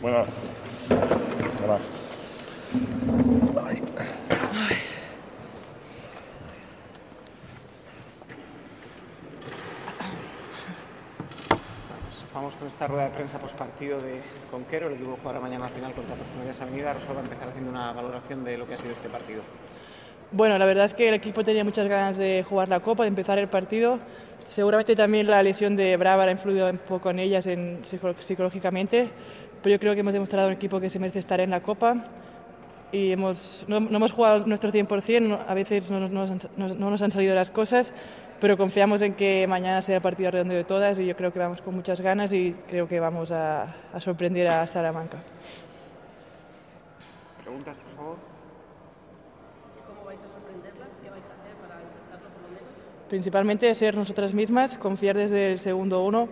Buenas. Buenas. Vamos con esta rueda de prensa postpartido de Conquero, el equipo jugará mañana final contra Perfumerías Avenida. Rosa va a empezar haciendo una valoración de lo que ha sido este partido. Bueno, la verdad es que el equipo tenía muchas ganas de jugar la Copa, de empezar el partido. Seguramente también la lesión de Brava ha influido un poco en ellas en, psicológicamente, pero yo creo que hemos demostrado un equipo que se merece estar en la Copa y hemos, no, hemos jugado nuestro 100%, a veces no, no, no, nos han salido las cosas, pero confiamos en que mañana sea el partido redondo de todas y yo creo que vamos con muchas ganas y creo que vamos a, a sorprender a Salamanca. ¿Preguntas, por favor? ¿Cómo vais a sorprenderlas? ¿Qué vais a hacer para intentarlo por lo menos? Principalmente ser nosotras mismas, confiar desde el segundo uno.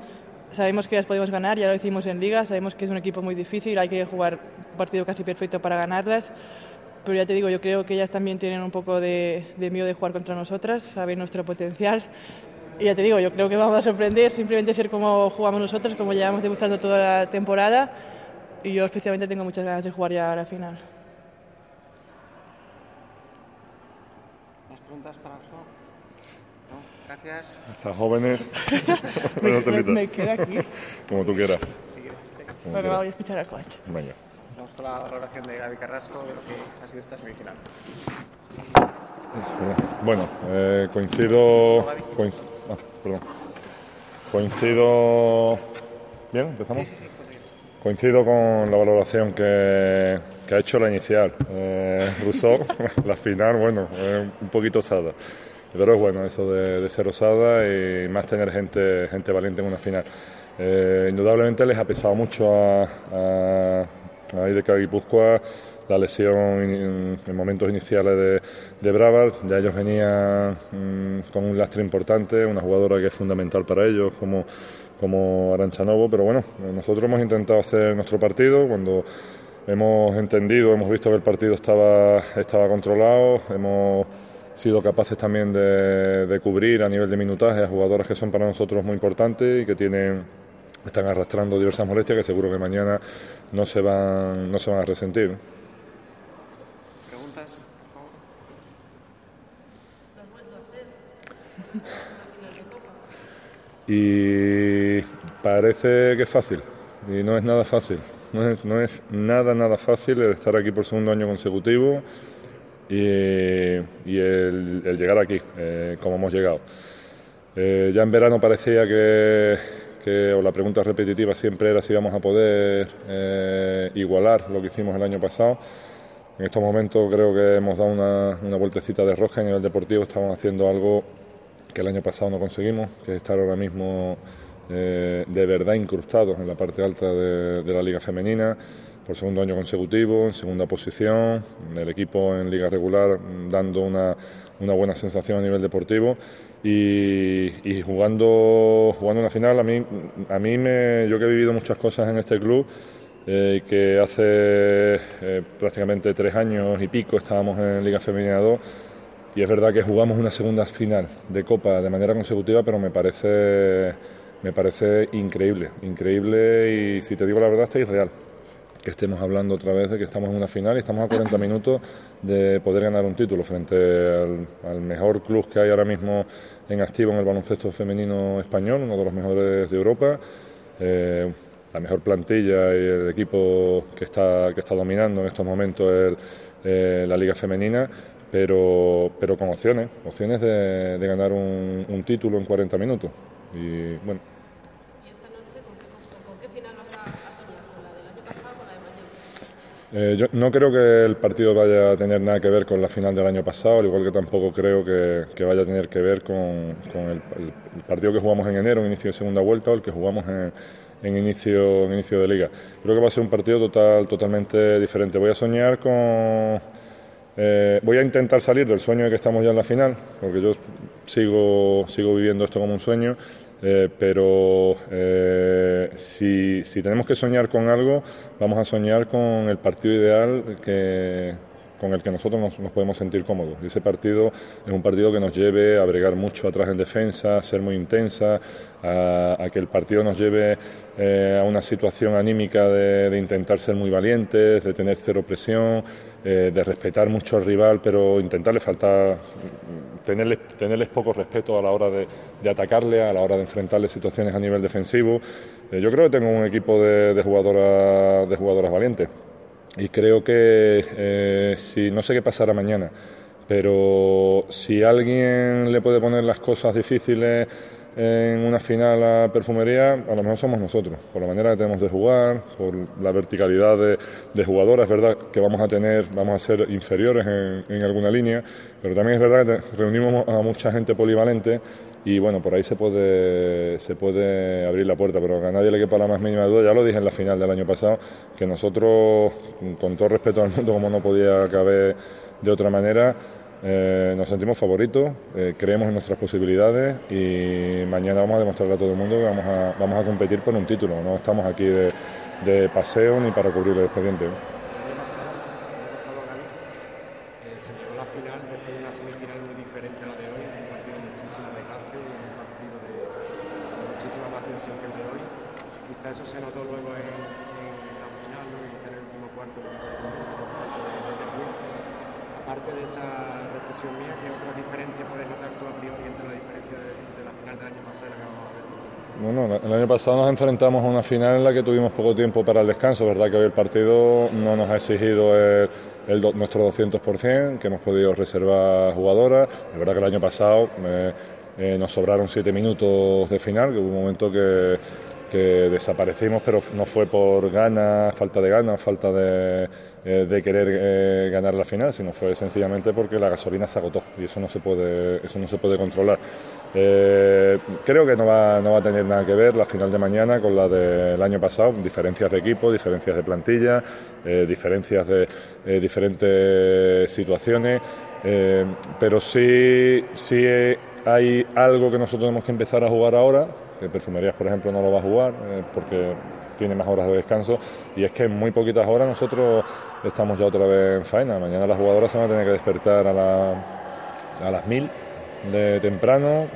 Sabemos que las podemos ganar, ya lo hicimos en Liga, sabemos que es un equipo muy difícil, hay que jugar un partido casi perfecto para ganarlas pero ya te digo, yo creo que ellas también tienen un poco de, miedo de jugar contra nosotras, saben nuestro potencial. Y ya te digo, yo creo que vamos a sorprender, simplemente ser como jugamos nosotros, como llevamos demostrando toda la temporada. Y yo especialmente tengo muchas ganas de jugar ya la final. ¿Más preguntas para nosotros? ¿No? Gracias. Hasta jóvenes. me, me, me quedo aquí. Como tú quieras. bueno, voy a escuchar al coche. Venga. Vamos con la valoración de Gaby Carrasco de lo que ha sido esta semifinal. Bueno, eh, coincido. Coincido, ah, perdón. Coincido. Bien, empezamos. Sí, sí, sí, coincido con la valoración que, que ha hecho la inicial. Eh, Rousseau, la final, bueno, un poquito osada. Pero es bueno eso de, ser osada y más tener gente, gente valiente en una final. Eh, indudablemente les ha pesado mucho a, a, de Guipúzcoa la lesión en, momentos iniciales de, de Brava, ya ellos venían mmm, con un lastre importante, una jugadora que es fundamental para ellos como, como Arancha Novo, pero bueno, nosotros hemos intentado hacer nuestro partido. Cuando hemos entendido, hemos visto que el partido estaba, estaba controlado, hemos sido capaces también de, de cubrir a nivel de minutaje a jugadoras que son para nosotros muy importantes y que tienen están arrastrando diversas molestias que seguro que mañana no se van, no se van a resentir. ¿Preguntas, por favor? Y parece que es fácil, y no es nada fácil. No es, no es nada, nada fácil el estar aquí por segundo año consecutivo y, el, el, llegar aquí, eh, como hemos llegado. Eh, ya en verano parecía que, o la pregunta repetitiva siempre era si íbamos a poder eh, igualar lo que hicimos el año pasado. En estos momentos creo que hemos dado una, vueltecita de rosca a nivel deportivo, estamos haciendo algo que el año pasado no conseguimos, que es estar ahora mismo eh, de verdad incrustados en la parte alta de, la liga femenina por segundo año consecutivo, en segunda posición, el equipo en liga regular dando una, una buena sensación a nivel deportivo y, y, jugando, jugando una final, a mí, a mí me, yo que he vivido muchas cosas en este club, eh, que hace eh, prácticamente tres años y pico estábamos en Liga Femenina 2 y es verdad que jugamos una segunda final de Copa de manera consecutiva, pero me parece, me parece increíble, increíble y si te digo la verdad está irreal que estemos hablando otra vez de que estamos en una final y estamos a 40 minutos de poder ganar un título frente al, al, mejor club que hay ahora mismo en activo en el baloncesto femenino español, uno de los mejores de Europa, eh, la mejor plantilla y el equipo que está, que está dominando en estos momentos eh, la liga femenina, pero, pero con opciones, opciones de, de ganar un, un título en 40 minutos. Y bueno. Eh, yo no creo que el partido vaya a tener nada que ver con la final del año pasado, al igual que tampoco creo que, que vaya a tener que ver con, con el, partido que jugamos en enero, en inicio de segunda vuelta, o el que jugamos en, en, inicio, en inicio de liga. Creo que va a ser un partido total, totalmente diferente. Voy a soñar con... Eh, voy a intentar salir del sueño de que estamos ya en la final, porque yo sigo, sigo viviendo esto como un sueño. Eh, pero eh, si, si, tenemos que soñar con algo, vamos a soñar con el partido ideal que, con el que nosotros nos, nos, podemos sentir cómodos. Ese partido es un partido que nos lleve a bregar mucho atrás en defensa, a ser muy intensa, a, a que el partido nos lleve eh, a una situación anímica de, de, intentar ser muy valientes, de tener cero presión, eh, de respetar mucho al rival, pero intentarle faltar, tenerles, tenerles poco respeto a la hora de, de, atacarle, a la hora de enfrentarle situaciones a nivel defensivo. Eh, yo creo que tengo un equipo de, de, jugadoras, de jugadoras valientes y creo que eh, si no sé qué pasará mañana, pero si alguien le puede poner las cosas difíciles en una final a perfumería, a lo mejor somos nosotros, por la manera que tenemos de jugar, por la verticalidad de, de jugadoras, es verdad que vamos a tener, vamos a ser inferiores en, en, alguna línea, pero también es verdad que reunimos a mucha gente polivalente y bueno, por ahí se puede, se puede abrir la puerta, pero a nadie le quepa la más mínima duda, ya lo dije en la final del año pasado, que nosotros, con todo respeto al mundo, como no podía caber de otra manera, eh, nos sentimos favoritos, eh, creemos en nuestras posibilidades y mañana vamos a demostrarle a todo el mundo que vamos a, vamos a competir por un título. No estamos aquí de, de paseo ni para cubrir el expediente. eso se notó luego en, la final, ¿no? en el último cuarto, aparte de esa reflexión mía, ¿qué otras diferencias puedes notar tú a priori la diferencia de, la final del año pasado y la que vamos a ver? Bueno, el año pasado nos enfrentamos a una final en la que tuvimos poco tiempo para el descanso, verdad que hoy el partido no nos ha exigido el, nuestro 200%, que hemos podido reservar jugadoras, es verdad que el año pasado eh, eh, nos sobraron siete minutos de final, que hubo un momento que, que desaparecimos, pero no fue por ganas, falta de ganas, falta de, eh, de querer eh, ganar la final, sino fue sencillamente porque la gasolina se agotó y eso no se puede, eso no se puede controlar. Eh, creo que no va, no va a tener nada que ver la final de mañana con la del año pasado, diferencias de equipo, diferencias de plantilla, diferencias de diferentes situaciones, pero sí, sí hay algo que nosotros tenemos que empezar a jugar ahora, Perfumerías, por ejemplo, no lo va a jugar eh, porque tiene más horas de descanso y es que en muy poquitas horas nosotros estamos ya otra vez en faena. Mañana las jugadoras se van a tener que despertar a, la, a las mil de temprano.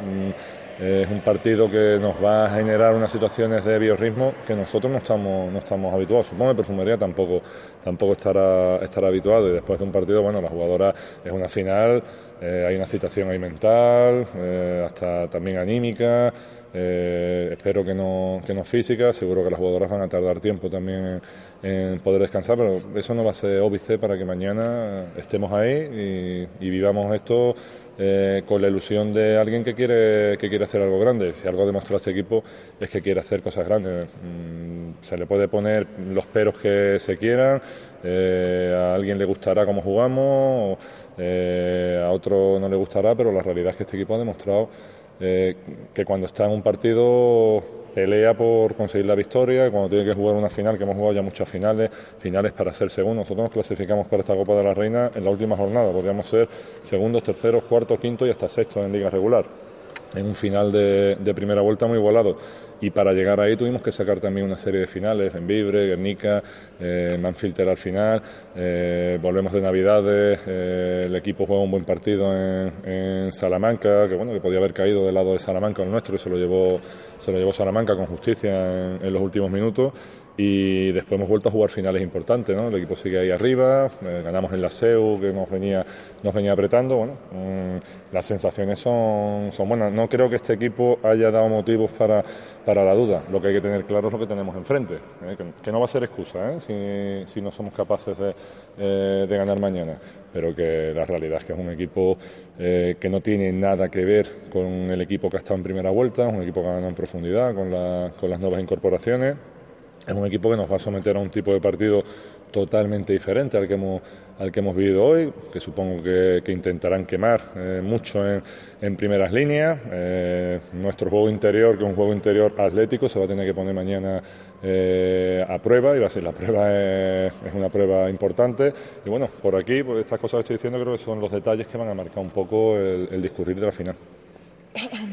Es un partido que nos va a generar unas situaciones de biorritmo que nosotros no estamos, no estamos habituados. Supongo que Perfumería tampoco, tampoco estará, estará habituado. Y después de un partido, bueno, la jugadora es una final, eh, hay una citación ahí mental, eh, hasta también anímica. Eh, espero que no, que no física, seguro que las jugadoras van a tardar tiempo también en, poder descansar, pero eso no va a ser óbice para que mañana estemos ahí y, y vivamos esto con la ilusión de alguien que quiere, que quiere hacer algo grande. Si algo ha demostrado este equipo es que quiere hacer cosas grandes. Mm, se le puede poner los peros que se quieran, eh, a alguien le gustará cómo jugamos, eh, a otro no le gustará, pero la realidad es que este equipo ha demostrado eh, que cuando está en un partido pelea por conseguir la victoria, cuando tiene que jugar una final, que hemos jugado ya muchas finales, finales para ser segundo. Nosotros nos clasificamos para esta Copa de la Reina en la última jornada, podríamos ser segundos, terceros, cuartos, quintos y hasta sextos en liga regular en un final de, de, primera vuelta muy igualado. Y para llegar ahí tuvimos que sacar también una serie de finales, en Vibre, Guernica, eh, Manfilter al final, eh, volvemos de Navidades, eh, el equipo juega un buen partido en, Salamanca, que bueno, que podía haber caído del lado de Salamanca el nuestro, y se lo llevó, se lo llevó Salamanca con justicia en los últimos minutos y después hemos vuelto a jugar finales importantes, ¿no? El equipo sigue ahí arriba, eh, ganamos en la SEU que nos venía, nos venía apretando, bueno, mmm, las sensaciones son, son buenas. No creo que este equipo haya dado motivos para, para la duda, lo que hay que tener claro es lo que tenemos enfrente, ¿eh? que, no va a ser excusa ¿eh? si, si, no somos capaces de, de, ganar mañana, pero que la realidad es que es un equipo que no tiene nada que ver con el equipo que ha estado en primera vuelta, es un equipo que ha ganado en profundidad con, la, con las nuevas incorporaciones es un equipo que nos va a someter a un tipo de partido totalmente diferente al que hemos, al que hemos vivido hoy, que supongo que, intentarán quemar eh, mucho en, en, primeras líneas. Eh, nuestro juego interior, que es un juego interior atlético, se va a tener que poner mañana eh, a prueba y va a ser la prueba es, una prueba importante. Y bueno, por aquí, por estas cosas que estoy diciendo, creo que son los detalles que van a marcar un poco el discurrir de la final.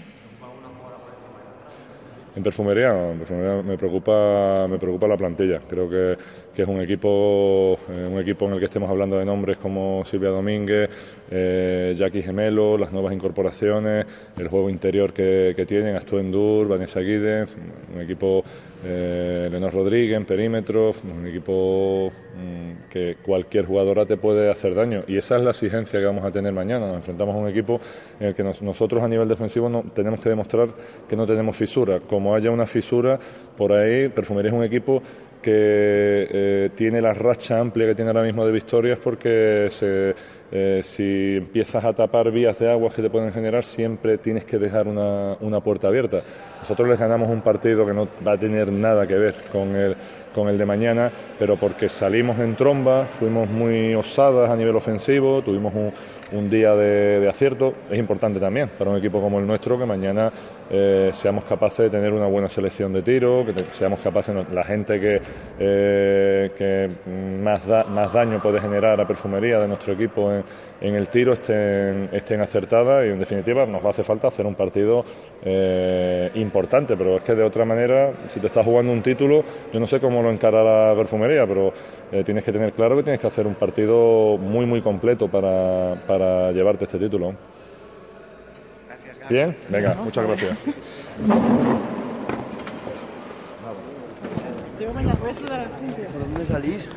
en perfumería, en perfumería me preocupa, me preocupa la plantilla. Creo que, es un equipo, eh, un equipo en el que estemos hablando de nombres como Silvia Domínguez, eh, Jackie Gemelo, las nuevas incorporaciones, el juego interior que, tienen, Astuendur, Vanessa Guides, un equipo eh, Rodríguez en perímetro, un equipo mm, que cualquier jugadora te puede hacer daño y esa es la exigencia que vamos a tener mañana. Nos enfrentamos a un equipo en el que nos- nosotros a nivel defensivo no, tenemos que demostrar que no tenemos fisura. Como haya una fisura por ahí, Perfumería es un equipo que eh, tiene la racha amplia que tiene ahora mismo de victorias porque se, eh, si empiezas a tapar vías de agua que te pueden generar, siempre tienes que dejar una, una puerta abierta. Nosotros les ganamos un partido que no va a tener nada que ver con el, con el de mañana, pero porque salimos en tromba, fuimos muy osadas a nivel ofensivo, tuvimos un, día de, acierto. Es importante también para un equipo como el nuestro que mañana eh, seamos capaces de tener una buena selección de tiro, que seamos capaces, la gente que, eh, que más, más daño puede generar a perfumería de nuestro equipo en el tiro estén, estén acertadas y en definitiva nos va a hacer falta hacer un partido eh, importante, pero es que de otra manera, si te estás jugando un título, yo no sé cómo lo encarará perfumería, pero eh, tienes que tener claro que tienes que hacer un partido muy muy completo para, para llevarte este título. Gracias. Bien, venga, muchas gracias. Llevo mañana, voy a saludar al Cintia. ¿Por dónde salís?